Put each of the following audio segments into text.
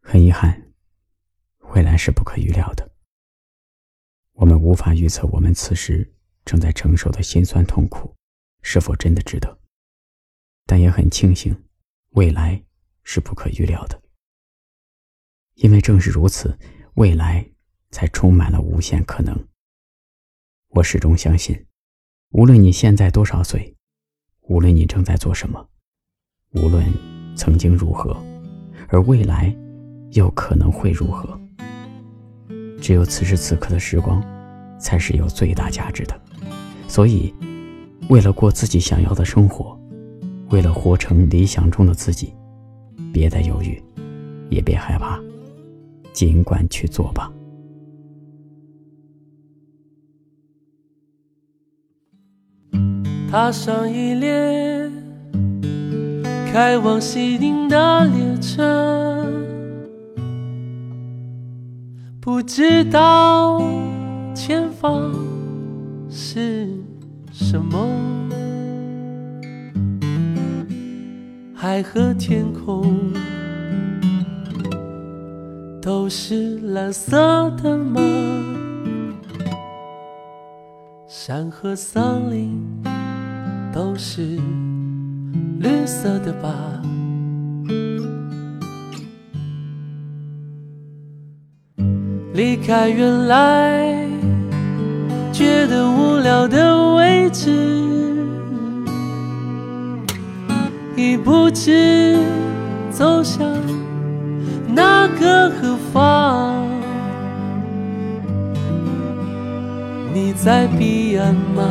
很遗憾，未来是不可预料的。我们无法预测我们此时正在承受的心酸痛苦是否真的值得，但也很庆幸，未来是不可预料的。因为正是如此，未来才充满了无限可能。我始终相信，无论你现在多少岁，无论你正在做什么，无论曾经如何，而未来又可能会如何，只有此时此刻的时光，才是有最大价值的。所以，为了过自己想要的生活，为了活成理想中的自己，别再犹豫，也别害怕。尽管去做吧。踏上一列开往西宁的列车，不知道前方是什么，海和天空。都是蓝色的吗？山和森林都是绿色的吧？离开原来觉得无聊的位置，已不知走向。那个何方？你在彼岸吗？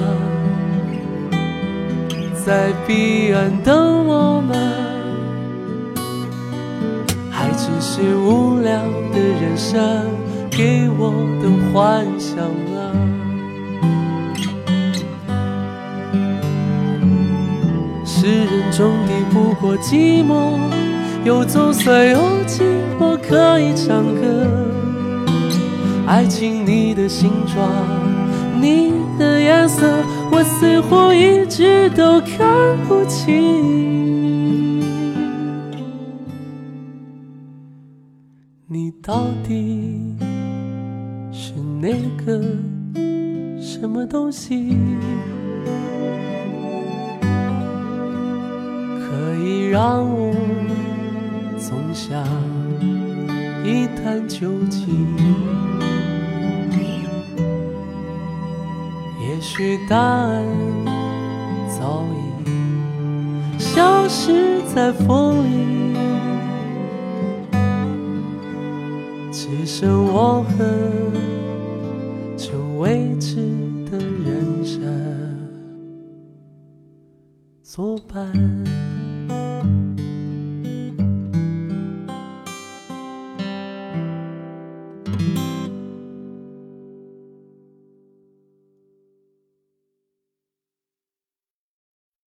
在彼岸等我们，还只是无聊的人生给我的幻想啊！世人终抵不过寂寞。又总算有寂寞可以唱歌，爱情你的形状，你的颜色，我似乎一直都看不清。你到底是那个什么东西，可以让我？总想一探究竟，也许答案早已消失在风里，只剩我和伴。